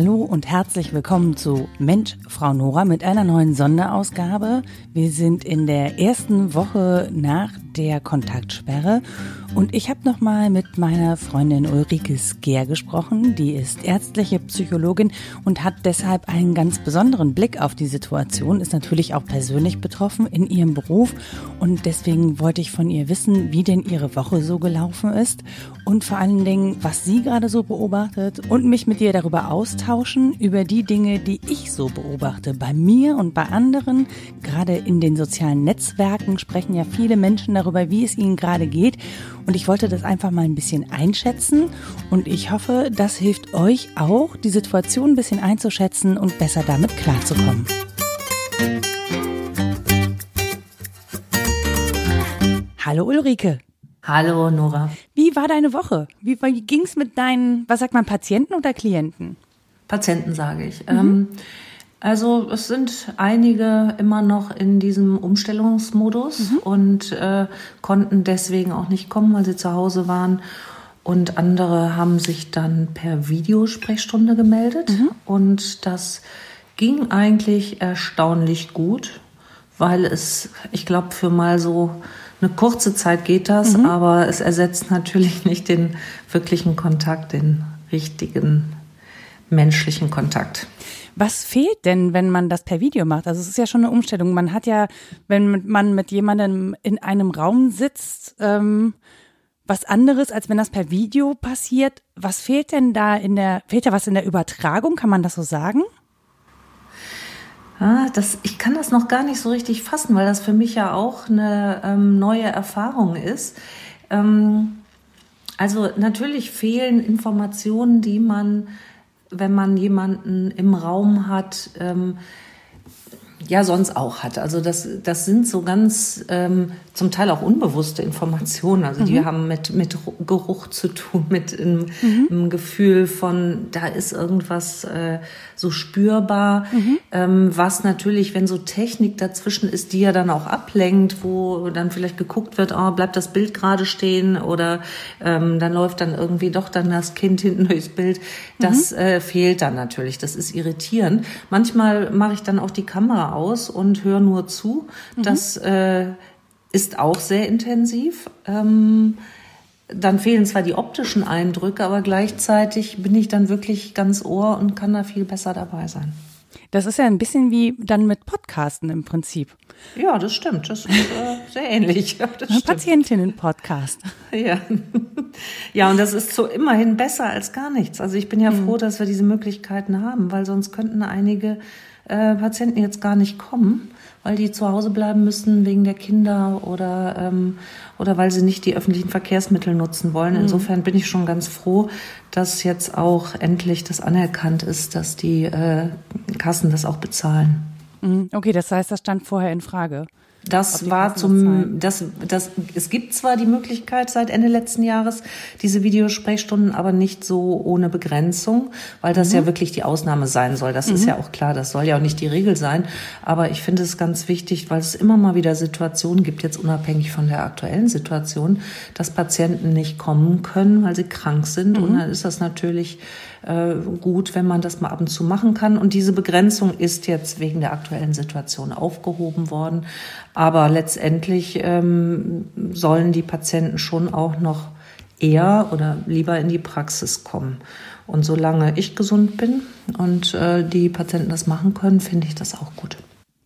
Hallo und herzlich willkommen zu Mensch, Frau Nora mit einer neuen Sonderausgabe. Wir sind in der ersten Woche nach der Kontaktsperre und ich habe nochmal mit meiner Freundin Ulrike Sker gesprochen. Die ist ärztliche Psychologin und hat deshalb einen ganz besonderen Blick auf die Situation, ist natürlich auch persönlich betroffen in ihrem Beruf und deswegen wollte ich von ihr wissen, wie denn ihre Woche so gelaufen ist und vor allen Dingen, was sie gerade so beobachtet und mich mit ihr darüber austauschen, über die Dinge, die ich so beobachte. Bei mir und bei anderen, gerade in den sozialen Netzwerken sprechen ja viele Menschen darüber, wie es ihnen gerade geht und ich wollte das einfach mal ein bisschen einschätzen und ich hoffe, das hilft euch auch, die Situation ein bisschen einzuschätzen und besser damit klarzukommen. Hallo Ulrike. Hallo Nora. Wie war deine Woche? Wie, wie ging es mit deinen, was sagt man, Patienten oder Klienten? Patienten sage ich. Mhm. Ähm, also es sind einige immer noch in diesem Umstellungsmodus mhm. und äh, konnten deswegen auch nicht kommen, weil sie zu Hause waren. Und andere haben sich dann per Videosprechstunde gemeldet. Mhm. Und das ging eigentlich erstaunlich gut, weil es, ich glaube, für mal so eine kurze Zeit geht das, mhm. aber es ersetzt natürlich nicht den wirklichen Kontakt, den richtigen menschlichen Kontakt. Was fehlt denn, wenn man das per Video macht? Also es ist ja schon eine Umstellung. Man hat ja, wenn man mit jemandem in einem Raum sitzt, ähm, was anderes, als wenn das per Video passiert. Was fehlt denn da in der, fehlt da was in der Übertragung? Kann man das so sagen? Ah, das, ich kann das noch gar nicht so richtig fassen, weil das für mich ja auch eine ähm, neue Erfahrung ist. Ähm, also natürlich fehlen Informationen, die man wenn man jemanden im Raum hat, ähm, ja sonst auch hat. Also das, das sind so ganz ähm, zum Teil auch unbewusste Informationen. Also die mhm. haben mit, mit Geruch zu tun, mit einem, mhm. Gefühl von, da ist irgendwas äh, so spürbar, mhm. ähm, was natürlich, wenn so Technik dazwischen ist, die ja dann auch ablenkt, wo dann vielleicht geguckt wird, oh, bleibt das Bild gerade stehen oder ähm, dann läuft dann irgendwie doch dann das Kind hinten durchs Bild. Das mhm. äh, fehlt dann natürlich. Das ist irritierend. Manchmal mache ich dann auch die Kamera aus und höre nur zu. Mhm. Das äh, ist auch sehr intensiv. Ähm, dann fehlen zwar die optischen Eindrücke, aber gleichzeitig bin ich dann wirklich ganz ohr und kann da viel besser dabei sein. Das ist ja ein bisschen wie dann mit Podcasten im Prinzip. Ja, das stimmt. Das ist äh, sehr ähnlich. Ja, Patientinnen-Podcast. Ja. ja, und das ist so immerhin besser als gar nichts. Also ich bin ja mhm. froh, dass wir diese Möglichkeiten haben, weil sonst könnten einige äh, Patienten jetzt gar nicht kommen weil die zu Hause bleiben müssen wegen der Kinder oder, ähm, oder weil sie nicht die öffentlichen Verkehrsmittel nutzen wollen. Mhm. Insofern bin ich schon ganz froh, dass jetzt auch endlich das anerkannt ist, dass die äh, Kassen das auch bezahlen. Mhm. Okay, das heißt, das stand vorher in Frage. Das war zum, das, das, es gibt zwar die Möglichkeit seit Ende letzten Jahres diese Videosprechstunden, aber nicht so ohne Begrenzung, weil das mhm. ja wirklich die Ausnahme sein soll. Das mhm. ist ja auch klar, das soll ja auch nicht die Regel sein. Aber ich finde es ganz wichtig, weil es immer mal wieder Situationen gibt, jetzt unabhängig von der aktuellen Situation, dass Patienten nicht kommen können, weil sie krank sind. Mhm. Und dann ist das natürlich äh, gut, wenn man das mal ab und zu machen kann. Und diese Begrenzung ist jetzt wegen der aktuellen Situation aufgehoben worden. Aber letztendlich ähm, sollen die Patienten schon auch noch eher oder lieber in die Praxis kommen. Und solange ich gesund bin und äh, die Patienten das machen können, finde ich das auch gut.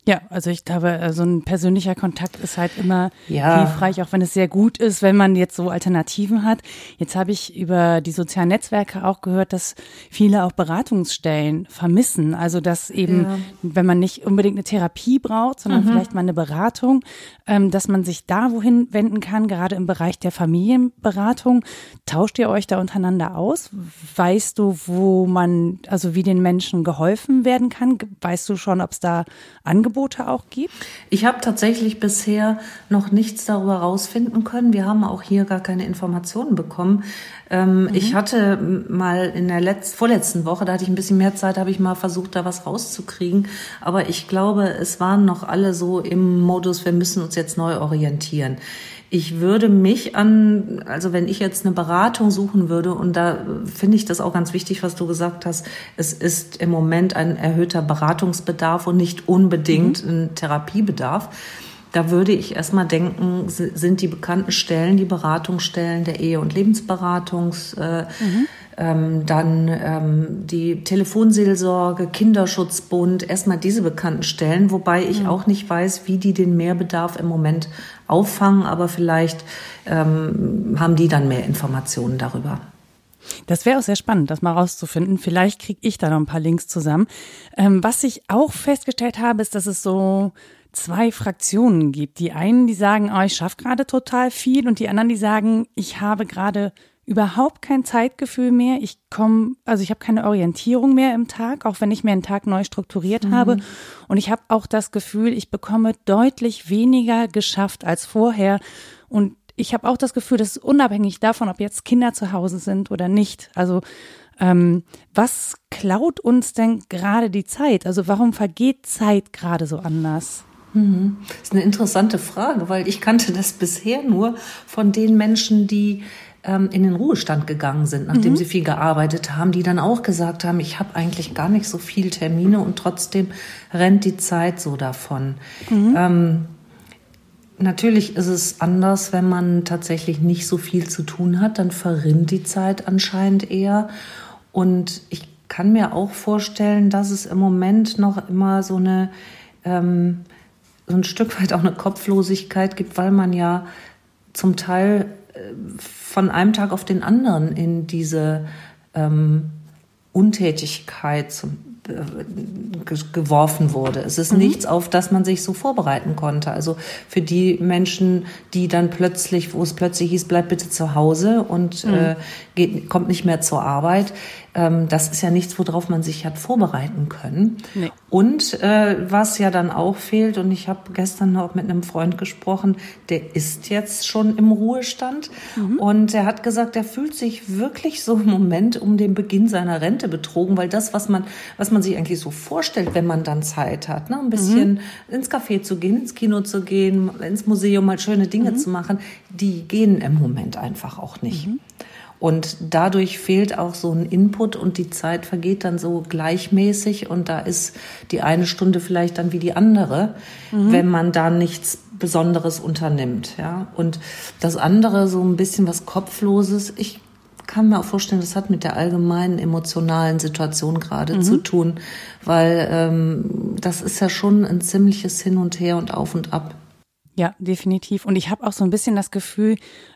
Ja, also ich glaube, äh, so ein persönlicher Kontakt ist halt immer ja. hilfreich, auch wenn es sehr gut ist, wenn man jetzt so Alternativen hat. Jetzt habe ich über die sozialen Netzwerke auch gehört, dass viele auch Beratungsstellen vermissen. Also dass eben, ja. wenn man nicht unbedingt eine Therapie braucht, sondern mhm. vielleicht mal eine Beratung, ähm, dass man sich da wohin wenden kann, gerade im Bereich der Familienberatung. Tauscht ihr euch da untereinander aus? Weißt du, wo man, also wie den Menschen geholfen werden kann? Weißt du schon, ob es da Angebote Angebote auch gibt? Ich habe tatsächlich bisher noch nichts darüber rausfinden können. Wir haben auch hier gar keine Informationen bekommen. Ähm, mhm. Ich hatte mal in der letzten, vorletzten Woche, da hatte ich ein bisschen mehr Zeit, habe ich mal versucht, da was rauszukriegen. Aber ich glaube, es waren noch alle so im Modus, wir müssen uns jetzt neu orientieren. Ich würde mich an, also wenn ich jetzt eine Beratung suchen würde, und da finde ich das auch ganz wichtig, was du gesagt hast, es ist im Moment ein erhöhter Beratungsbedarf und nicht unbedingt mhm. ein Therapiebedarf. Da würde ich erstmal denken, sind die bekannten Stellen, die Beratungsstellen der Ehe- und Lebensberatungs, äh, mhm. ähm, dann ähm, die Telefonseelsorge, Kinderschutzbund, erstmal diese bekannten Stellen, wobei ich mhm. auch nicht weiß, wie die den Mehrbedarf im Moment auffangen, aber vielleicht ähm, haben die dann mehr Informationen darüber. Das wäre auch sehr spannend, das mal rauszufinden. Vielleicht kriege ich da noch ein paar Links zusammen. Ähm, was ich auch festgestellt habe, ist, dass es so zwei Fraktionen gibt. Die einen, die sagen, oh, ich schaffe gerade total viel und die anderen, die sagen, ich habe gerade überhaupt kein Zeitgefühl mehr. Ich komme, also ich habe keine Orientierung mehr im Tag, auch wenn ich mir einen Tag neu strukturiert mhm. habe. Und ich habe auch das Gefühl, ich bekomme deutlich weniger geschafft als vorher. Und ich habe auch das Gefühl, das ist unabhängig davon, ob jetzt Kinder zu Hause sind oder nicht. Also ähm, was klaut uns denn gerade die Zeit? Also warum vergeht Zeit gerade so anders? Mhm. Das ist eine interessante Frage, weil ich kannte das bisher nur von den Menschen, die ähm, in den Ruhestand gegangen sind, nachdem mhm. sie viel gearbeitet haben, die dann auch gesagt haben, ich habe eigentlich gar nicht so viel Termine und trotzdem rennt die Zeit so davon. Mhm. Ähm, natürlich ist es anders, wenn man tatsächlich nicht so viel zu tun hat, dann verrinnt die Zeit anscheinend eher. Und ich kann mir auch vorstellen, dass es im Moment noch immer so eine ähm, so ein Stück weit auch eine Kopflosigkeit gibt, weil man ja zum Teil von einem Tag auf den anderen in diese ähm, Untätigkeit zum, geworfen wurde. Es ist mhm. nichts, auf das man sich so vorbereiten konnte. Also für die Menschen, die dann plötzlich, wo es plötzlich hieß, bleib bitte zu Hause und mhm. äh, geht, kommt nicht mehr zur Arbeit, das ist ja nichts, worauf man sich hat vorbereiten können. Nee. Und äh, was ja dann auch fehlt, und ich habe gestern noch mit einem Freund gesprochen, der ist jetzt schon im Ruhestand mhm. und er hat gesagt, er fühlt sich wirklich so im Moment um den Beginn seiner Rente betrogen, weil das, was man, was man sich eigentlich so vorstellt, wenn man dann Zeit hat, ne, ein bisschen mhm. ins Café zu gehen, ins Kino zu gehen, ins Museum mal schöne Dinge mhm. zu machen, die gehen im Moment einfach auch nicht. Und dadurch fehlt auch so ein Input und die Zeit vergeht dann so gleichmäßig und da ist die eine Stunde vielleicht dann wie die andere, mhm. wenn man da nichts Besonderes unternimmt, ja. Und das andere so ein bisschen was Kopfloses. Ich kann mir auch vorstellen, das hat mit der allgemeinen emotionalen Situation gerade mhm. zu tun, weil ähm, das ist ja schon ein ziemliches Hin und Her und Auf und Ab. Ja, definitiv. Und ich habe auch so ein bisschen das Gefühl,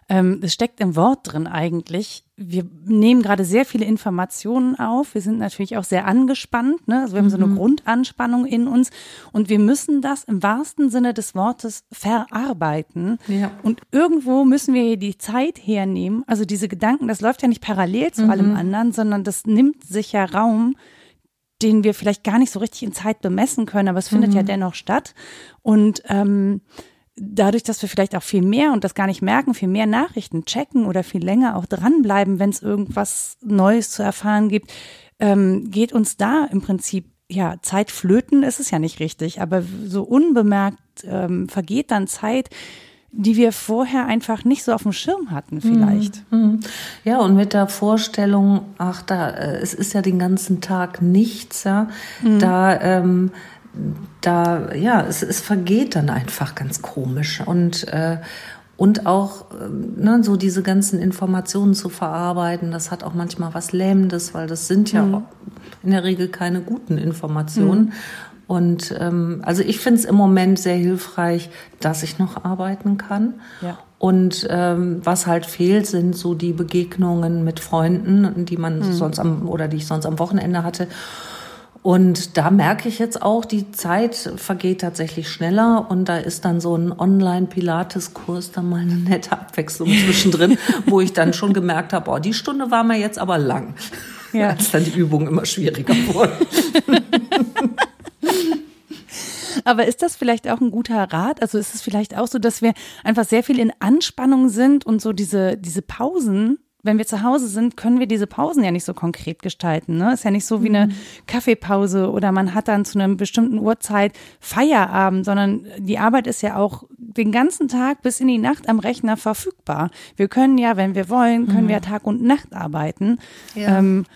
ähm, es steckt im Wort drin eigentlich. Wir nehmen gerade sehr viele Informationen auf. Wir sind natürlich auch sehr angespannt. Ne? Also wir haben so eine mhm. Grundanspannung in uns und wir müssen das im wahrsten Sinne des Wortes verarbeiten. Ja. Und irgendwo müssen wir hier die Zeit hernehmen. Also diese Gedanken, das läuft ja nicht parallel zu mhm. allem anderen, sondern das nimmt sich ja Raum den wir vielleicht gar nicht so richtig in Zeit bemessen können, aber es findet mhm. ja dennoch statt. Und ähm, dadurch, dass wir vielleicht auch viel mehr und das gar nicht merken, viel mehr Nachrichten checken oder viel länger auch dranbleiben, wenn es irgendwas Neues zu erfahren gibt, ähm, geht uns da im Prinzip ja Zeit flöten. Ist es ja nicht richtig, aber so unbemerkt ähm, vergeht dann Zeit, die wir vorher einfach nicht so auf dem Schirm hatten, vielleicht. Mhm. Ja, und mit der Vorstellung, ach, da, äh, es ist ja den ganzen Tag nichts, ja, mhm. da ähm, da, ja, es, es vergeht dann einfach ganz komisch und, äh, und auch äh, ne, so diese ganzen Informationen zu verarbeiten, das hat auch manchmal was Lähmendes, weil das sind ja mhm. in der Regel keine guten Informationen. Mhm. Und ähm, also ich finde es im Moment sehr hilfreich, dass ich noch arbeiten kann. Ja. Und ähm, was halt fehlt, sind so die Begegnungen mit Freunden, die man mhm. sonst am oder die ich sonst am Wochenende hatte. Und da merke ich jetzt auch, die Zeit vergeht tatsächlich schneller und da ist dann so ein Online-Pilates-Kurs dann mal eine nette Abwechslung zwischendrin, wo ich dann schon gemerkt habe, oh, die Stunde war mir jetzt aber lang, ja. als dann die Übungen immer schwieriger wurden. Aber ist das vielleicht auch ein guter Rat? Also ist es vielleicht auch so, dass wir einfach sehr viel in Anspannung sind und so diese, diese Pausen wenn wir zu Hause sind, können wir diese Pausen ja nicht so konkret gestalten. Ne? Ist ja nicht so wie eine mhm. Kaffeepause oder man hat dann zu einer bestimmten Uhrzeit Feierabend, sondern die Arbeit ist ja auch den ganzen Tag bis in die Nacht am Rechner verfügbar. Wir können ja, wenn wir wollen, können mhm. wir Tag und Nacht arbeiten. Ja. Ähm,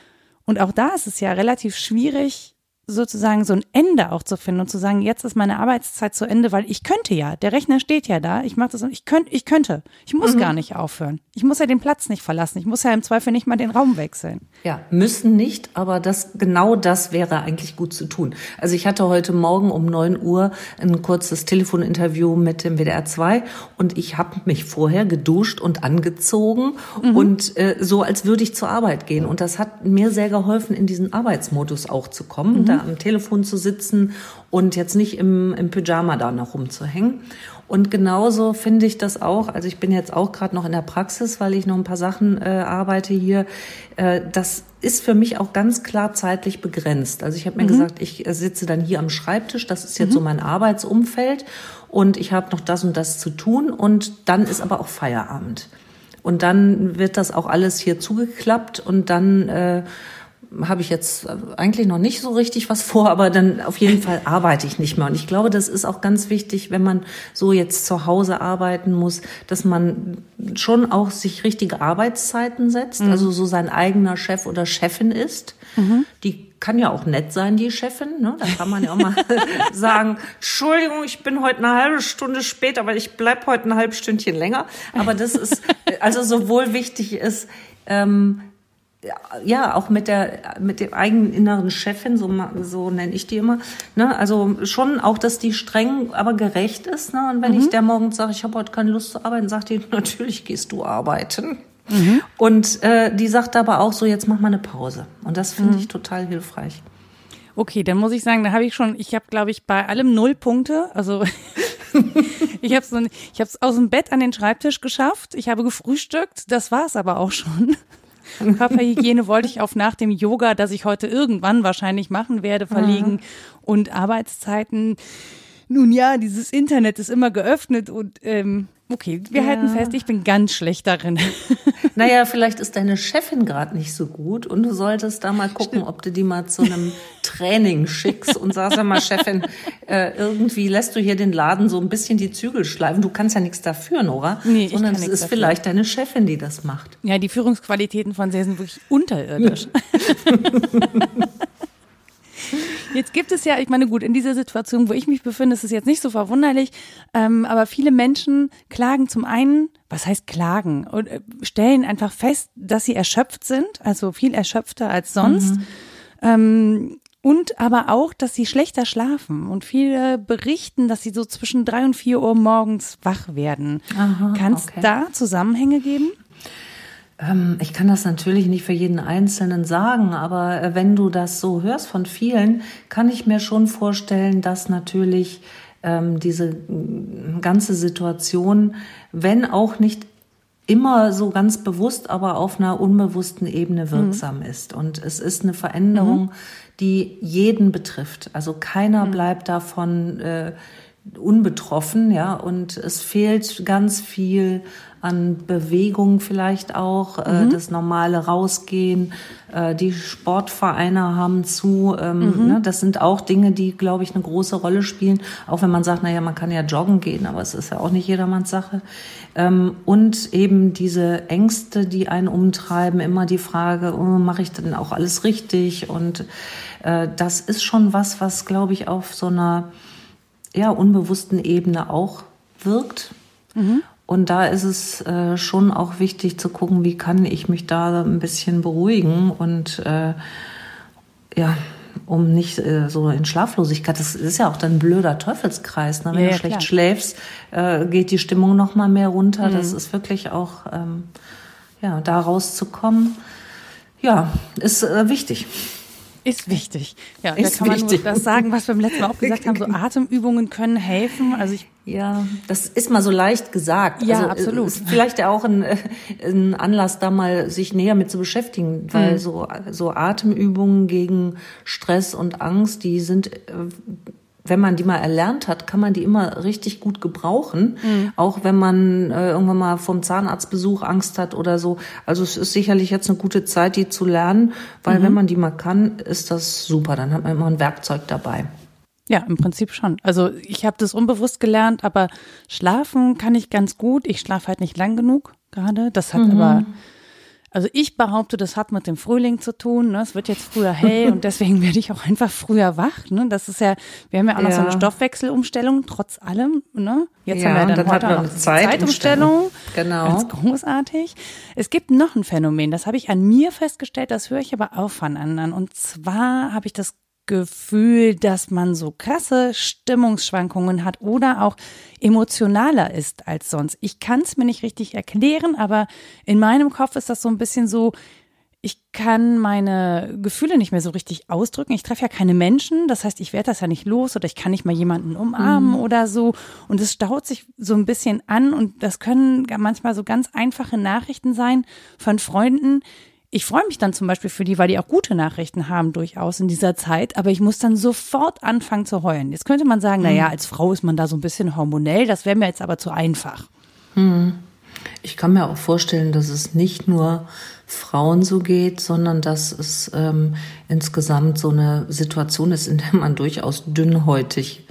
und auch da ist es ja relativ schwierig, sozusagen so ein Ende auch zu finden und zu sagen, jetzt ist meine Arbeitszeit zu Ende, weil ich könnte ja, der Rechner steht ja da, ich mache das und ich könnte, ich könnte, ich muss mhm. gar nicht aufhören. Ich muss ja den Platz nicht verlassen, ich muss ja im Zweifel nicht mal den Raum wechseln. Ja, müssen nicht, aber das genau das wäre eigentlich gut zu tun. Also ich hatte heute Morgen um neun Uhr ein kurzes Telefoninterview mit dem WDR 2 und ich habe mich vorher geduscht und angezogen mhm. und äh, so als würde ich zur Arbeit gehen und das hat mir sehr geholfen in diesen Arbeitsmodus auch zu kommen. Mhm. Da am Telefon zu sitzen und jetzt nicht im, im Pyjama da noch rumzuhängen. Und genauso finde ich das auch. Also ich bin jetzt auch gerade noch in der Praxis, weil ich noch ein paar Sachen äh, arbeite hier. Äh, das ist für mich auch ganz klar zeitlich begrenzt. Also ich habe mir mhm. gesagt, ich äh, sitze dann hier am Schreibtisch. Das ist jetzt mhm. so mein Arbeitsumfeld und ich habe noch das und das zu tun und dann ist aber auch Feierabend. Und dann wird das auch alles hier zugeklappt und dann äh, habe ich jetzt eigentlich noch nicht so richtig was vor, aber dann auf jeden Fall arbeite ich nicht mehr. Und ich glaube, das ist auch ganz wichtig, wenn man so jetzt zu Hause arbeiten muss, dass man schon auch sich richtige Arbeitszeiten setzt, mhm. also so sein eigener Chef oder Chefin ist. Mhm. Die kann ja auch nett sein, die Chefin. Ne? Da kann man ja auch mal sagen, Entschuldigung, ich bin heute eine halbe Stunde später, weil ich bleib heute ein halbes Stündchen länger. Aber das ist, also sowohl wichtig ist, ähm, ja, auch mit der, mit dem eigenen inneren Chefin, so, so nenne ich die immer. Ne? Also schon auch, dass die streng, aber gerecht ist. Ne? Und wenn mhm. ich der morgens sage, ich habe heute keine Lust zu arbeiten, sagt die, natürlich gehst du arbeiten. Mhm. Und äh, die sagt aber auch so, jetzt mach mal eine Pause. Und das finde mhm. ich total hilfreich. Okay, dann muss ich sagen, da habe ich schon, ich habe, glaube ich, bei allem null Punkte. Also ich habe so, ich habe es aus dem Bett an den Schreibtisch geschafft. Ich habe gefrühstückt. Das war es aber auch schon. Körperhygiene wollte ich auf nach dem Yoga, das ich heute irgendwann wahrscheinlich machen werde, verlegen. Mhm. Und Arbeitszeiten. Nun ja, dieses Internet ist immer geöffnet und ähm, Okay, wir ja. halten fest, ich bin ganz schlecht darin. Naja, vielleicht ist deine Chefin gerade nicht so gut und du solltest da mal gucken, Stimmt. ob du die mal zu einem Training schickst und sagst ja mal, Chefin, äh, irgendwie lässt du hier den Laden so ein bisschen die Zügel schleifen. Du kannst ja nichts dafür, Nora. Nee, sondern es ist dafür. vielleicht deine Chefin, die das macht. Ja, die Führungsqualitäten von sehr sind wirklich unterirdisch. Jetzt gibt es ja, ich meine, gut, in dieser Situation, wo ich mich befinde, ist es jetzt nicht so verwunderlich, ähm, aber viele Menschen klagen zum einen, was heißt klagen, und äh, stellen einfach fest, dass sie erschöpft sind, also viel erschöpfter als sonst. Mhm. Ähm, und aber auch, dass sie schlechter schlafen. Und viele berichten, dass sie so zwischen drei und vier Uhr morgens wach werden. Kann es okay. da Zusammenhänge geben? Ähm, ich kann das natürlich nicht für jeden Einzelnen sagen, aber äh, wenn du das so hörst von vielen, kann ich mir schon vorstellen, dass natürlich ähm, diese ganze Situation, wenn auch nicht immer so ganz bewusst, aber auf einer unbewussten Ebene mhm. wirksam mhm. ist. Und es ist eine Veränderung, mhm. die jeden betrifft. Also keiner mhm. bleibt davon äh, unbetroffen, ja, und es fehlt ganz viel an Bewegung vielleicht auch, äh, mhm. äh, das normale Rausgehen, äh, die Sportvereine haben zu, ähm, mhm. ne, das sind auch Dinge, die, glaube ich, eine große Rolle spielen, auch wenn man sagt, naja, man kann ja joggen gehen, aber es ist ja auch nicht jedermanns Sache. Ähm, und eben diese Ängste, die einen umtreiben, immer die Frage, oh, mache ich denn auch alles richtig? Und äh, das ist schon was, was, glaube ich, auf so einer ja, unbewussten Ebene auch wirkt. Mhm. Und da ist es äh, schon auch wichtig zu gucken, wie kann ich mich da ein bisschen beruhigen und äh, ja, um nicht äh, so in Schlaflosigkeit. Das ist ja auch dann ein blöder Teufelskreis. Ne? Wenn ja, du schlecht klar. schläfst, äh, geht die Stimmung noch mal mehr runter. Mhm. Das ist wirklich auch ähm, ja da rauszukommen. Ja, ist äh, wichtig. Ist wichtig. Ja, ist da kann man wichtig. nur das sagen, was wir beim letzten Mal auch gesagt haben. So Atemübungen können helfen. Also ich ja, das ist mal so leicht gesagt. Ja, also, äh, absolut. Ist vielleicht ja auch ein, äh, ein Anlass, da mal sich näher mit zu beschäftigen, weil mhm. so, so Atemübungen gegen Stress und Angst, die sind äh, wenn man die mal erlernt hat, kann man die immer richtig gut gebrauchen. Mhm. Auch wenn man äh, irgendwann mal vom Zahnarztbesuch Angst hat oder so. Also es ist sicherlich jetzt eine gute Zeit, die zu lernen, weil mhm. wenn man die mal kann, ist das super. Dann hat man immer ein Werkzeug dabei. Ja, im Prinzip schon. Also ich habe das unbewusst gelernt, aber schlafen kann ich ganz gut. Ich schlafe halt nicht lang genug gerade. Das hat mhm. aber also ich behaupte, das hat mit dem Frühling zu tun. Ne? Es wird jetzt früher hell und deswegen werde ich auch einfach früher wach. Ne? Das ist ja, wir haben ja auch noch ja. so eine Stoffwechselumstellung, trotz allem. Ne? Jetzt ja, haben wir dann, dann heute noch eine Zeitumstellung. Genau. Ganz großartig. Es gibt noch ein Phänomen, das habe ich an mir festgestellt, das höre ich aber auch von anderen. Und zwar habe ich das Gefühl, dass man so krasse Stimmungsschwankungen hat oder auch emotionaler ist als sonst. Ich kann es mir nicht richtig erklären, aber in meinem Kopf ist das so ein bisschen so, ich kann meine Gefühle nicht mehr so richtig ausdrücken. Ich treffe ja keine Menschen, das heißt, ich werde das ja nicht los oder ich kann nicht mal jemanden umarmen mhm. oder so. Und es staut sich so ein bisschen an und das können manchmal so ganz einfache Nachrichten sein von Freunden, ich freue mich dann zum Beispiel für die, weil die auch gute Nachrichten haben durchaus in dieser Zeit, aber ich muss dann sofort anfangen zu heulen. Jetzt könnte man sagen, mhm. na ja, als Frau ist man da so ein bisschen hormonell, das wäre mir jetzt aber zu einfach. Mhm. Ich kann mir auch vorstellen, dass es nicht nur Frauen so geht, sondern dass es ähm, insgesamt so eine Situation ist, in der man durchaus dünnhäutig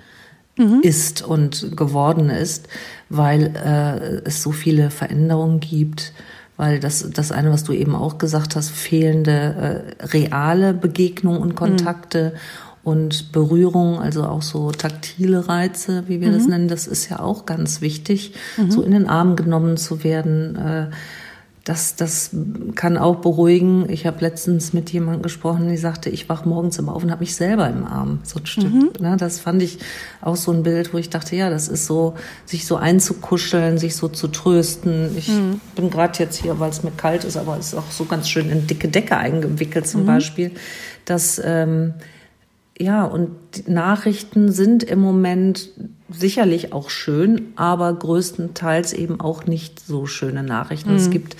mhm. ist und geworden ist, weil äh, es so viele Veränderungen gibt weil das, das eine, was du eben auch gesagt hast, fehlende äh, reale Begegnungen und Kontakte mhm. und Berührung, also auch so taktile Reize, wie wir mhm. das nennen, das ist ja auch ganz wichtig, mhm. so in den Arm genommen zu werden. Äh, das, das kann auch beruhigen. Ich habe letztens mit jemandem gesprochen, die sagte, ich wach morgens immer auf und habe mich selber im Arm. So ein Stück. Mhm. Ne? Das fand ich auch so ein Bild, wo ich dachte, ja, das ist so, sich so einzukuscheln, sich so zu trösten. Ich mhm. bin gerade jetzt hier, weil es mir kalt ist, aber es ist auch so ganz schön in dicke Decke eingewickelt zum mhm. Beispiel, dass ähm, ja, und die Nachrichten sind im Moment sicherlich auch schön, aber größtenteils eben auch nicht so schöne Nachrichten. Mhm. Es gibt,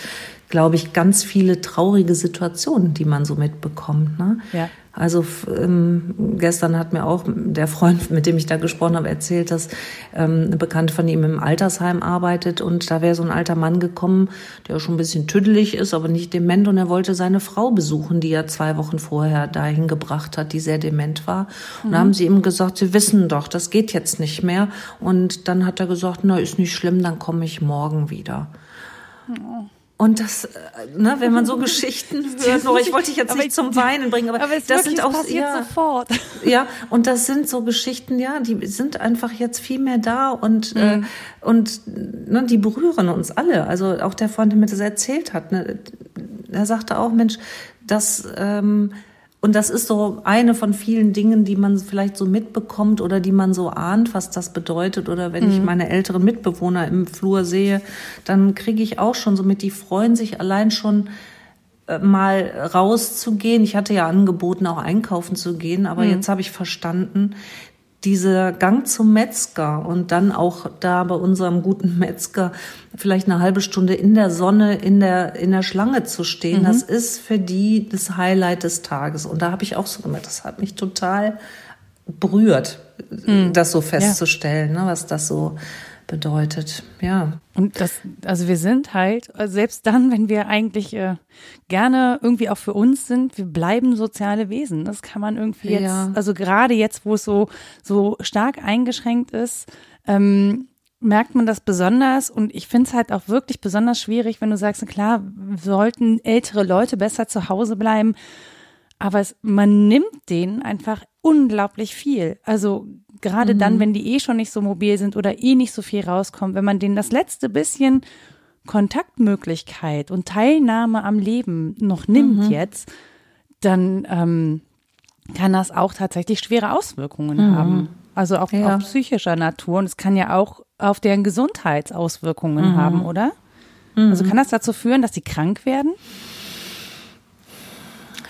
glaube ich, ganz viele traurige Situationen, die man so mitbekommt. Ne? Ja. Also ähm, gestern hat mir auch der Freund, mit dem ich da gesprochen habe, erzählt, dass ähm, eine Bekannte von ihm im Altersheim arbeitet und da wäre so ein alter Mann gekommen, der schon ein bisschen tüdelig ist, aber nicht dement und er wollte seine Frau besuchen, die er zwei Wochen vorher dahin gebracht hat, die sehr dement war. Und mhm. da haben sie ihm gesagt, sie wissen doch, das geht jetzt nicht mehr. Und dann hat er gesagt, na, ist nicht schlimm, dann komme ich morgen wieder. Oh. Und das, äh, ne, wenn man so Geschichten hört, noch, ich wollte dich jetzt nicht zum Weinen bringen, aber, aber das sind auch ja, sofort. Ja, und das sind so Geschichten, ja, die sind einfach jetzt viel mehr da und mhm. äh, und ne, die berühren uns alle. Also auch der Freund, der mir das erzählt hat, ne, er sagte auch, Mensch, das ähm, und das ist so eine von vielen Dingen, die man vielleicht so mitbekommt oder die man so ahnt, was das bedeutet. Oder wenn mhm. ich meine älteren Mitbewohner im Flur sehe, dann kriege ich auch schon so mit, die freuen sich allein schon äh, mal rauszugehen. Ich hatte ja angeboten, auch einkaufen zu gehen, aber mhm. jetzt habe ich verstanden, dieser Gang zum Metzger und dann auch da bei unserem guten Metzger vielleicht eine halbe Stunde in der Sonne in der in der Schlange zu stehen, mhm. das ist für die das Highlight des Tages. Und da habe ich auch so gemerkt, das hat mich total berührt, mhm. das so festzustellen, ja. ne, was das so bedeutet. Ja. Und das, also wir sind halt, selbst dann, wenn wir eigentlich äh, gerne irgendwie auch für uns sind, wir bleiben soziale Wesen. Das kann man irgendwie jetzt, ja. also gerade jetzt, wo es so, so stark eingeschränkt ist, ähm, merkt man das besonders und ich finde es halt auch wirklich besonders schwierig, wenn du sagst, klar, sollten ältere Leute besser zu Hause bleiben, aber es, man nimmt denen einfach unglaublich viel. Also gerade mhm. dann, wenn die eh schon nicht so mobil sind oder eh nicht so viel rauskommen, wenn man denen das letzte bisschen Kontaktmöglichkeit und Teilnahme am Leben noch nimmt mhm. jetzt, dann ähm, kann das auch tatsächlich schwere Auswirkungen mhm. haben. Also auch, ja. auch psychischer Natur. Und es kann ja auch auf deren Gesundheitsauswirkungen mhm. haben, oder? Also kann das dazu führen, dass sie krank werden?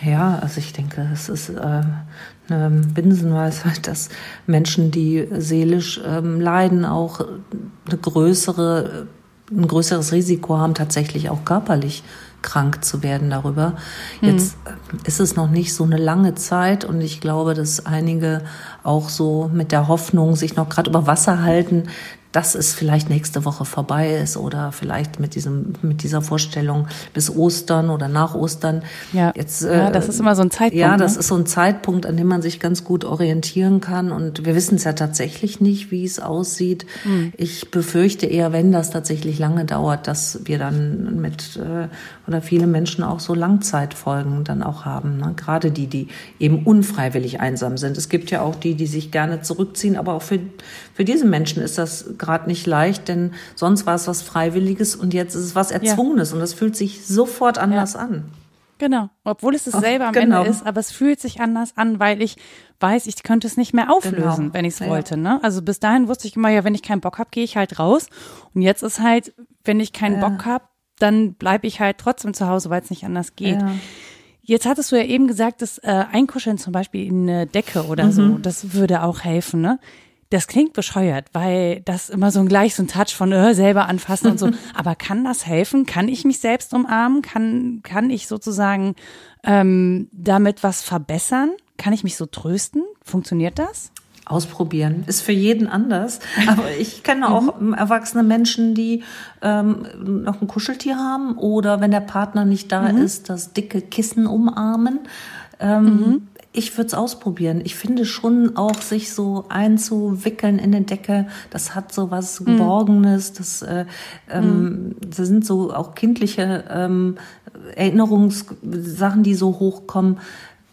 Ja, also ich denke, es ist äh, eine Binsenweisheit, dass Menschen, die seelisch ähm, leiden, auch eine größere, ein größeres Risiko haben, tatsächlich auch körperlich krank zu werden darüber. Jetzt mhm. ist es noch nicht so eine lange Zeit und ich glaube, dass einige auch so mit der Hoffnung sich noch gerade über Wasser halten, dass es vielleicht nächste Woche vorbei ist oder vielleicht mit diesem mit dieser Vorstellung bis Ostern oder nach Ostern. Ja, Jetzt, äh, ja das ist immer so ein Zeitpunkt. Ja, das ne? ist so ein Zeitpunkt, an dem man sich ganz gut orientieren kann. Und wir wissen es ja tatsächlich nicht, wie es aussieht. Mhm. Ich befürchte eher, wenn das tatsächlich lange dauert, dass wir dann mit äh, oder viele Menschen auch so Langzeitfolgen dann auch haben. Ne? Gerade die, die eben unfreiwillig einsam sind. Es gibt ja auch die, die sich gerne zurückziehen, aber auch für, für diese Menschen ist das gerade nicht leicht, denn sonst war es was Freiwilliges und jetzt ist es was Erzwungenes ja. und das fühlt sich sofort anders ja. an. Genau, obwohl es dasselbe am genau. Ende ist, aber es fühlt sich anders an, weil ich weiß, ich könnte es nicht mehr auflösen, genau. wenn ich es ja. wollte. Ne? Also bis dahin wusste ich immer, ja, wenn ich keinen Bock habe, gehe ich halt raus. Und jetzt ist halt, wenn ich keinen. Bock habe, dann bleibe ich halt trotzdem zu Hause, weil es nicht anders geht. Jetzt hattest du ja eben gesagt, dass äh, Einkuscheln zum Beispiel in eine Decke oder mhm. so, das würde auch helfen, ne? Das klingt bescheuert, weil das immer so ein gleich so ein Touch von äh, selber anfassen und so. Aber kann das helfen? Kann ich mich selbst umarmen? Kann, kann ich sozusagen ähm, damit was verbessern? Kann ich mich so trösten? Funktioniert das? ausprobieren. Ist für jeden anders. Aber ich kenne auch mhm. erwachsene Menschen, die ähm, noch ein Kuscheltier haben oder wenn der Partner nicht da mhm. ist, das dicke Kissen umarmen. Ähm, mhm. Ich würde es ausprobieren. Ich finde schon auch, sich so einzuwickeln in eine Decke, das hat so was mhm. Geborgenes. Das, äh, ähm, mhm. das sind so auch kindliche ähm, Erinnerungssachen, die so hochkommen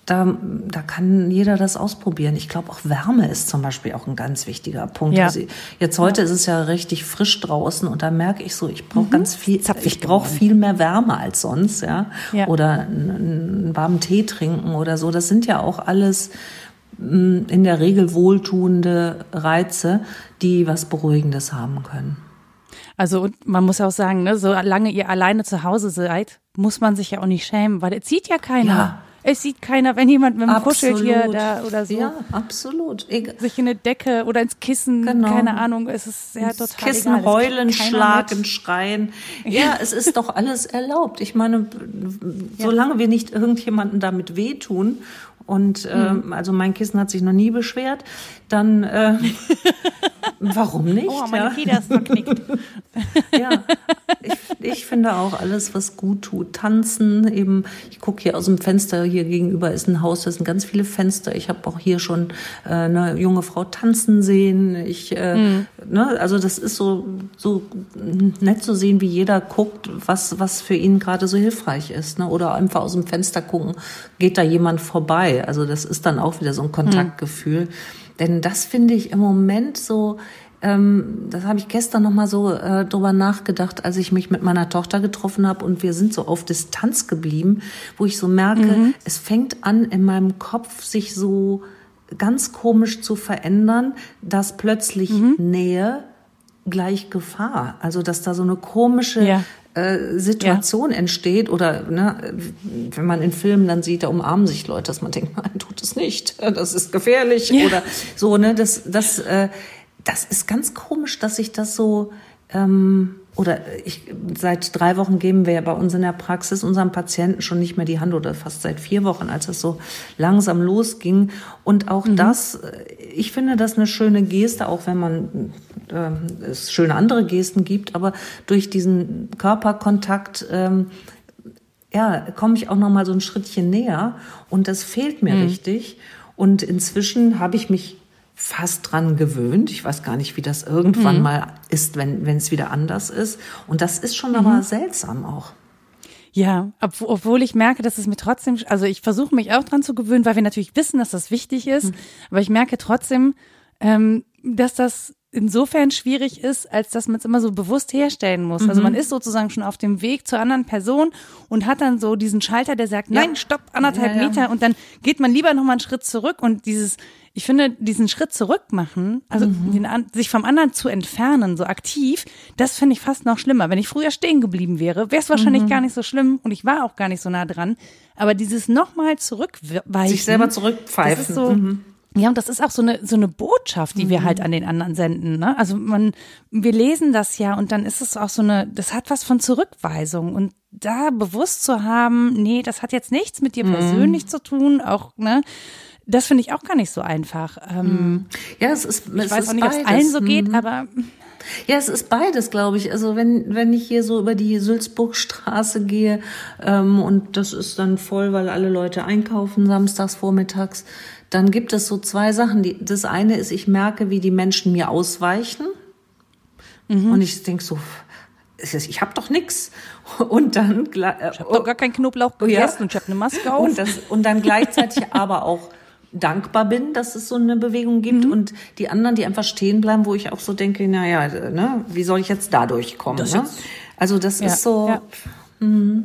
da, da kann jeder das ausprobieren. Ich glaube, auch Wärme ist zum Beispiel auch ein ganz wichtiger Punkt. Ja. Also jetzt heute ja. ist es ja richtig frisch draußen und da merke ich so, ich brauche mhm. ganz viel, ich brauche viel mehr Wärme als sonst, ja. ja. Oder einen, warmen Tee trinken oder so. Das sind ja auch alles mm, in der Regel wohltuende Reize, die was Beruhigendes haben können. Also und man muss auch sagen, ne, solange ihr alleine zu Hause seid, muss man sich ja auch nicht schämen, weil es zieht ja keiner. Ja. Es sieht keiner, wenn jemand mit dem Kuscheltier da oder so. Ja, absolut. Egal. Sich in eine Decke oder ins Kissen, genau. keine Ahnung, es ist ja total Kissen egal. heulen, schlagen, mit. schreien. Ja, ja, es ist doch alles erlaubt. Ich meine, solange wir nicht irgendjemanden damit wehtun und ähm, also mein Kissen hat sich noch nie beschwert, dann äh, warum nicht? Oh, meine ja? Feder ist verknickt. ja, ich, ich finde auch alles, was gut tut. Tanzen, eben, ich gucke hier aus dem Fenster, hier gegenüber ist ein Haus, da sind ganz viele Fenster. Ich habe auch hier schon äh, eine junge Frau tanzen sehen. Ich, äh, mhm. ne, also das ist so, so nett zu sehen, wie jeder guckt, was, was für ihn gerade so hilfreich ist. Ne? Oder einfach aus dem Fenster gucken, geht da jemand vorbei. Also das ist dann auch wieder so ein Kontaktgefühl. Mhm. Denn das finde ich im Moment so, ähm, das habe ich gestern noch mal so äh, drüber nachgedacht, als ich mich mit meiner Tochter getroffen habe und wir sind so auf Distanz geblieben, wo ich so merke, mhm. es fängt an in meinem Kopf sich so ganz komisch zu verändern, dass plötzlich mhm. Nähe gleich Gefahr. Also dass da so eine komische ja. Äh, Situation ja. entsteht oder ne, wenn man in Filmen dann sieht, da umarmen sich Leute, dass man denkt, nein, tut es nicht, das ist gefährlich ja. oder so. Ne, das das äh, das ist ganz komisch, dass sich das so ähm, oder ich, seit drei Wochen geben wir ja bei uns in der Praxis unseren Patienten schon nicht mehr die Hand oder fast seit vier Wochen, als es so langsam losging. Und auch mhm. das, äh, ich finde das eine schöne Geste, auch wenn man äh, es schöne andere Gesten gibt, aber durch diesen Körperkontakt ähm, ja, komme ich auch noch mal so ein Schrittchen näher und das fehlt mir mhm. richtig. Und inzwischen habe ich mich fast dran gewöhnt. Ich weiß gar nicht, wie das irgendwann mhm. mal ist, wenn wenn es wieder anders ist. Und das ist schon mhm. aber seltsam auch. Ja, obwohl ich merke, dass es mir trotzdem, also ich versuche mich auch dran zu gewöhnen, weil wir natürlich wissen, dass das wichtig ist. Mhm. Aber ich merke trotzdem, ähm, dass das insofern schwierig ist, als dass man es immer so bewusst herstellen muss. Mhm. Also man mhm. ist sozusagen schon auf dem Weg zur anderen Person und hat dann so diesen Schalter, der sagt, ja. nein, stopp, anderthalb ja, ja. Meter und dann geht man lieber nochmal einen Schritt zurück und dieses, ich finde, diesen Schritt zurück machen, also mhm. den, sich vom anderen zu entfernen, so aktiv, das finde ich fast noch schlimmer. Wenn ich früher stehen geblieben wäre, wäre es wahrscheinlich mhm. gar nicht so schlimm und ich war auch gar nicht so nah dran. Aber dieses nochmal zurückweichen. Sich selber zurückpfeifen. Das ist so, mhm Ja, und das ist auch so eine, so eine Botschaft, die mhm. wir halt an den anderen senden. Ne? Also man, wir lesen das ja und dann ist es auch so eine, das hat was von Zurückweisung. Und da bewusst zu haben, nee, das hat jetzt nichts mit dir mhm. persönlich zu tun, auch, ne? Das finde ich auch gar nicht so einfach. Ähm, mhm. ja, es ist, ich weiß auch nicht, ob es allen so geht, mhm. aber. Ja, es ist beides, glaube ich. Also wenn, wenn ich hier so über die Sülzburgstraße gehe ähm, und das ist dann voll, weil alle Leute einkaufen samstags vormittags, dann gibt es so zwei Sachen. Die, das eine ist, ich merke, wie die Menschen mir ausweichen. Mhm. Und ich denke so, ich habe doch nix. Und dann äh, ich habe doch gar keinen Knoblauch gegessen ja. und ich habe eine Maske auf. Und, das, und dann gleichzeitig aber auch dankbar bin, dass es so eine Bewegung gibt mhm. und die anderen, die einfach stehen bleiben, wo ich auch so denke, naja, ne, wie soll ich jetzt da durchkommen? Ne? Also das ja, ist so, ja. Mh,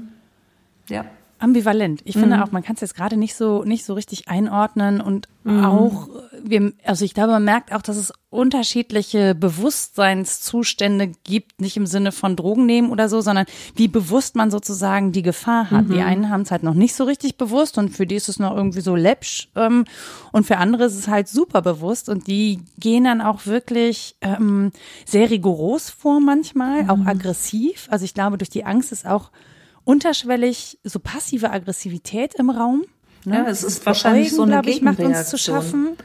ja ambivalent. Ich mhm. finde auch, man kann es jetzt gerade nicht so nicht so richtig einordnen und mhm. auch wir, also ich glaube, man merkt auch, dass es unterschiedliche Bewusstseinszustände gibt, nicht im Sinne von Drogen nehmen oder so, sondern wie bewusst man sozusagen die Gefahr hat. Mhm. Die einen haben es halt noch nicht so richtig bewusst und für die ist es noch irgendwie so läppsch ähm, und für andere ist es halt super bewusst und die gehen dann auch wirklich ähm, sehr rigoros vor manchmal, auch mhm. aggressiv. Also ich glaube, durch die Angst ist auch unterschwellig so passive Aggressivität im Raum. Ne? Ja, es ist wahrscheinlich so eine ich, macht uns zu schaffen.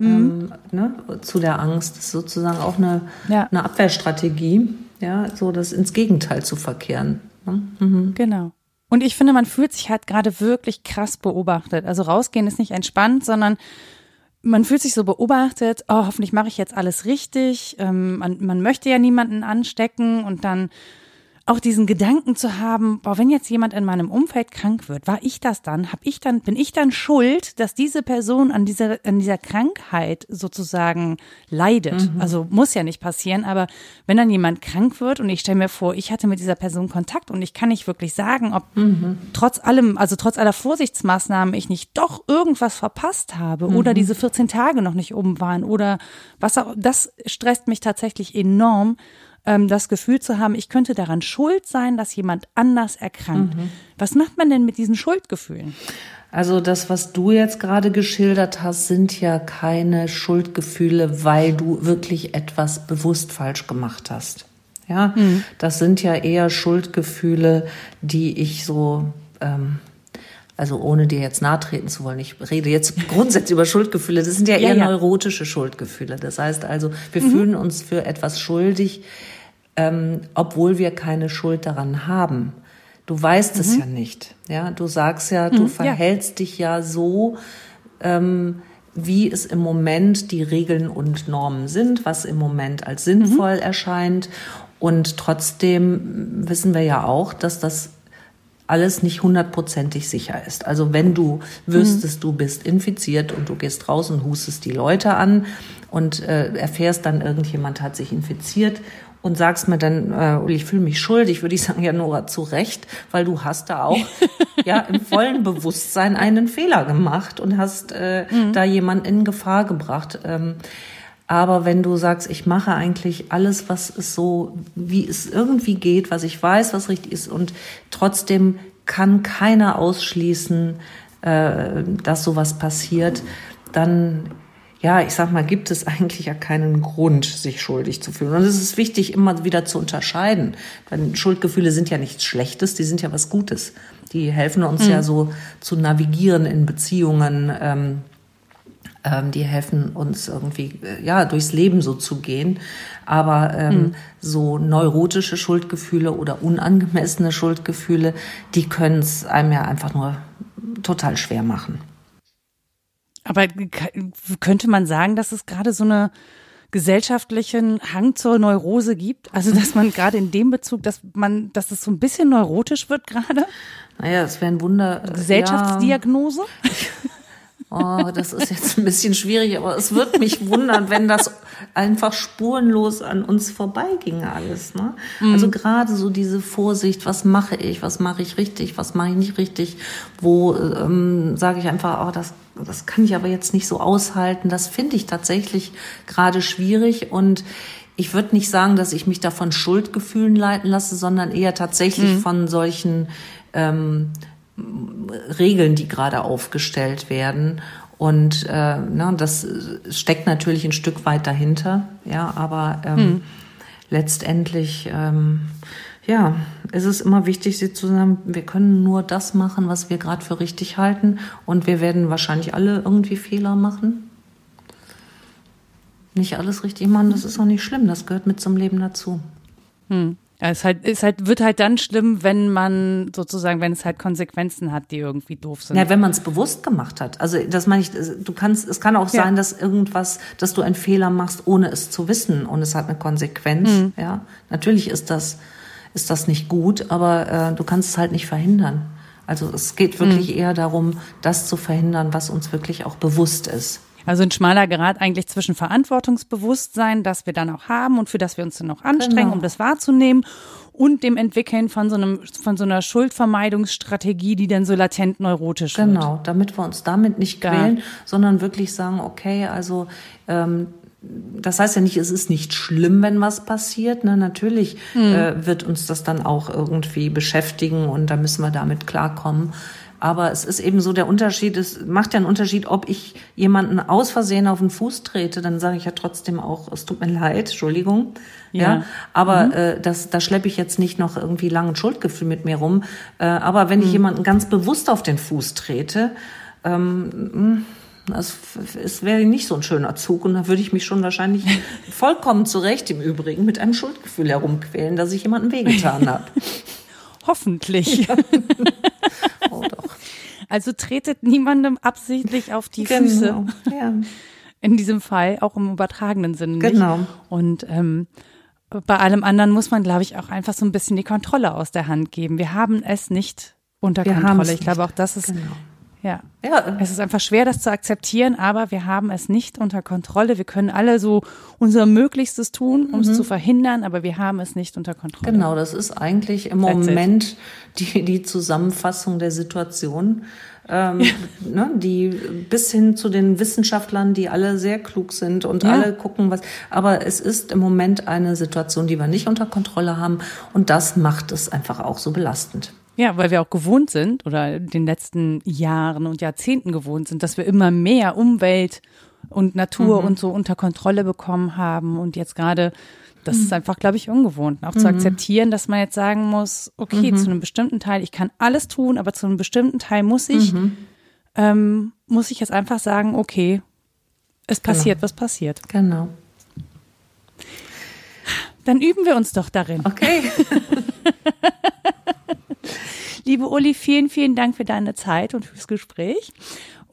Ähm, mhm. ne, zu der Angst. Das ist sozusagen auch eine, ja. eine Abwehrstrategie, ja, so das ins Gegenteil zu verkehren. Ne? Mhm. Genau. Und ich finde, man fühlt sich halt gerade wirklich krass beobachtet. Also rausgehen ist nicht entspannt, sondern man fühlt sich so beobachtet, oh, hoffentlich mache ich jetzt alles richtig. Ähm, man, man möchte ja niemanden anstecken und dann auch diesen Gedanken zu haben, boah, wenn jetzt jemand in meinem Umfeld krank wird, war ich das dann? Hab ich dann, bin ich dann schuld, dass diese Person an dieser, an dieser Krankheit sozusagen leidet? Mhm. Also muss ja nicht passieren, aber wenn dann jemand krank wird und ich stelle mir vor, ich hatte mit dieser Person Kontakt und ich kann nicht wirklich sagen, ob mhm. trotz allem, also trotz aller Vorsichtsmaßnahmen ich nicht doch irgendwas verpasst habe mhm. oder diese 14 Tage noch nicht oben waren oder was auch, das stresst mich tatsächlich enorm ähm, das Gefühl zu haben, ich könnte daran schuld sein, dass jemand anders erkrankt. Mhm. Was macht man denn mit diesen Schuldgefühlen? Also das, was du jetzt gerade geschildert hast, sind ja keine Schuldgefühle, weil du wirklich etwas bewusst falsch gemacht hast. Ja, mhm. das sind ja eher Schuldgefühle, die ich so, ähm, also ohne dir jetzt nahe treten zu wollen, ich rede jetzt grundsätzlich über Schuldgefühle, das sind ja eher ja, ja. neurotische Schuldgefühle. Das heißt also, wir mhm. fühlen uns für etwas schuldig, ähm, obwohl wir keine Schuld daran haben. Du weißt mhm. es ja nicht. Ja, du sagst ja, du mhm, verhältst ja. dich ja so, ähm, wie es im Moment die Regeln und Normen sind, was im Moment als sinnvoll mhm. erscheint. Und trotzdem wissen wir ja auch, dass das alles nicht hundertprozentig sicher ist. Also wenn du wüsstest, mhm. du bist infiziert und du gehst raus und hustest die Leute an und äh, erfährst dann, irgendjemand hat sich infiziert und sagst mir dann, äh, Uli, ich fühle mich schuldig, würde ich sagen, ja, Nora, zu Recht, weil du hast da auch ja im vollen Bewusstsein einen Fehler gemacht und hast äh, mhm. da jemand in Gefahr gebracht. Ähm, aber wenn du sagst, ich mache eigentlich alles, was es so, wie es irgendwie geht, was ich weiß, was richtig ist, und trotzdem kann keiner ausschließen, äh, dass sowas passiert, dann ja, ich sag mal, gibt es eigentlich ja keinen Grund, sich schuldig zu fühlen. Und es ist wichtig, immer wieder zu unterscheiden. Denn Schuldgefühle sind ja nichts Schlechtes, die sind ja was Gutes. Die helfen uns mhm. ja so zu navigieren in Beziehungen. Ähm, ähm, die helfen uns irgendwie, äh, ja, durchs Leben so zu gehen. Aber ähm, mhm. so neurotische Schuldgefühle oder unangemessene Schuldgefühle, die können es einem ja einfach nur total schwer machen. Aber könnte man sagen, dass es gerade so eine gesellschaftlichen Hang zur Neurose gibt? Also, dass man gerade in dem Bezug, dass man, dass es so ein bisschen neurotisch wird gerade? Naja, es wäre ein Wunder. Gesellschaftsdiagnose? Ja. Oh, das ist jetzt ein bisschen schwierig, aber es wird mich wundern, wenn das einfach spurenlos an uns vorbeiginge alles. Ne? Mhm. Also gerade so diese Vorsicht, was mache ich, was mache ich richtig, was mache ich nicht richtig, wo ähm, sage ich einfach, oh, das, das kann ich aber jetzt nicht so aushalten. Das finde ich tatsächlich gerade schwierig und ich würde nicht sagen, dass ich mich davon Schuldgefühlen leiten lasse, sondern eher tatsächlich mhm. von solchen ähm, Regeln, die gerade aufgestellt werden Und äh, ne, das steckt natürlich ein Stück weit dahinter, ja, aber ähm, hm. letztendlich ähm, ja, es ist immer wichtig, sie zu sagen, wir können nur das machen, was wir gerade für richtig halten. Und wir werden wahrscheinlich alle irgendwie Fehler machen. Nicht alles richtig machen, das ist auch nicht schlimm. Das gehört mit zum Leben dazu. Hm. Ja, es halt, es halt, wird halt dann schlimm, wenn man sozusagen, wenn es halt Konsequenzen hat, die irgendwie doof sind. Ja, wenn man es bewusst gemacht hat. Also das meine ich, du kannst, es kann auch ja. sein, dass irgendwas, dass du einen Fehler machst, ohne es zu wissen und es hat eine Konsequenz. Mhm. Ja, natürlich ist das, ist das nicht gut, aber äh, du kannst es halt nicht verhindern. Also es geht wirklich mhm. eher darum, das zu verhindern, was uns wirklich auch bewusst ist. Also ein schmaler Grad eigentlich zwischen Verantwortungsbewusstsein, das wir dann auch haben und für das wir uns dann auch anstrengen, genau. um das wahrzunehmen und dem Entwickeln von so einem von so einer Schuldvermeidungsstrategie, die dann so latent neurotisch genau, wird. Genau, damit wir uns damit nicht quälen, ja. sondern wirklich sagen, okay, also ähm, das heißt ja nicht, es ist nicht schlimm, wenn was passiert. Ne? Natürlich hm. äh, wird uns das dann auch irgendwie beschäftigen und da müssen wir damit klarkommen. Aber es ist eben so der Unterschied, es macht ja einen Unterschied, ob ich jemanden aus Versehen auf den Fuß trete, dann sage ich ja trotzdem auch, es tut mir leid, Entschuldigung. Ja. ja aber mhm. äh, das, da schleppe ich jetzt nicht noch irgendwie langen Schuldgefühl mit mir rum. Äh, aber wenn mhm. ich jemanden ganz bewusst auf den Fuß trete, ähm, das, es wäre nicht so ein schöner Zug und da würde ich mich schon wahrscheinlich vollkommen zurecht im Übrigen mit einem Schuldgefühl herumquälen, dass ich jemandem wehgetan habe. Hoffentlich. Ja. Oh doch. Also tretet niemandem absichtlich auf die genau. Füße. Ja. In diesem Fall, auch im übertragenen Sinne. Nicht? Genau. Und ähm, bei allem anderen muss man, glaube ich, auch einfach so ein bisschen die Kontrolle aus der Hand geben. Wir haben es nicht unter Wir Kontrolle. Ich glaube, auch das ist genau. Ja. ja. Es ist einfach schwer, das zu akzeptieren, aber wir haben es nicht unter Kontrolle. Wir können alle so unser Möglichstes tun, um mhm. es zu verhindern, aber wir haben es nicht unter Kontrolle. Genau, das ist eigentlich im That's Moment die, die Zusammenfassung der Situation. Ähm, ja. ne, die bis hin zu den Wissenschaftlern, die alle sehr klug sind und ja. alle gucken, was. Aber es ist im Moment eine Situation, die wir nicht unter Kontrolle haben und das macht es einfach auch so belastend. Ja, weil wir auch gewohnt sind oder in den letzten Jahren und Jahrzehnten gewohnt sind, dass wir immer mehr Umwelt und Natur mhm. und so unter Kontrolle bekommen haben und jetzt gerade das ist mhm. einfach, glaube ich, ungewohnt. Auch mhm. zu akzeptieren, dass man jetzt sagen muss, okay, mhm. zu einem bestimmten Teil, ich kann alles tun, aber zu einem bestimmten Teil muss ich, mhm. ähm, muss ich jetzt einfach sagen, okay, es genau. passiert, genau. was passiert. Genau. Dann üben wir uns doch darin. Okay. Liebe Uli, vielen, vielen Dank für deine Zeit und fürs Gespräch.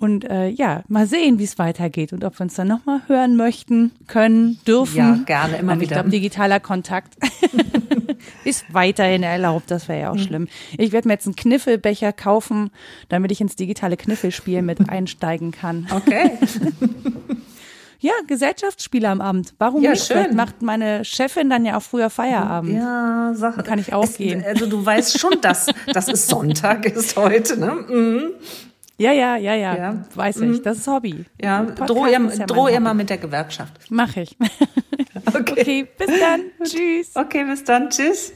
Und äh, ja, mal sehen, wie es weitergeht und ob wir uns dann nochmal hören möchten, können, dürfen. Ja, gerne, immer wieder. Ich glaube, digitaler Kontakt ist weiterhin erlaubt, das wäre ja auch mhm. schlimm. Ich werde mir jetzt einen Kniffelbecher kaufen, damit ich ins digitale Kniffelspiel mit einsteigen kann. Okay. Ja, Gesellschaftsspiele am Abend. Warum ja, nicht? Schön. Vielleicht macht meine Chefin dann ja auch früher Feierabend. Ja, Sache. Dann kann ich auch es, gehen. Also du weißt schon, dass das ist Sonntag ist heute, ne? Mhm. Ja, ja, ja, ja, ja, weiß ich. Mhm. Das ist Hobby. Ja, droh ihr, ja droh ihr mal mit der Gewerkschaft. Mach ich. Okay. okay, bis dann. Tschüss. Okay, bis dann. Tschüss.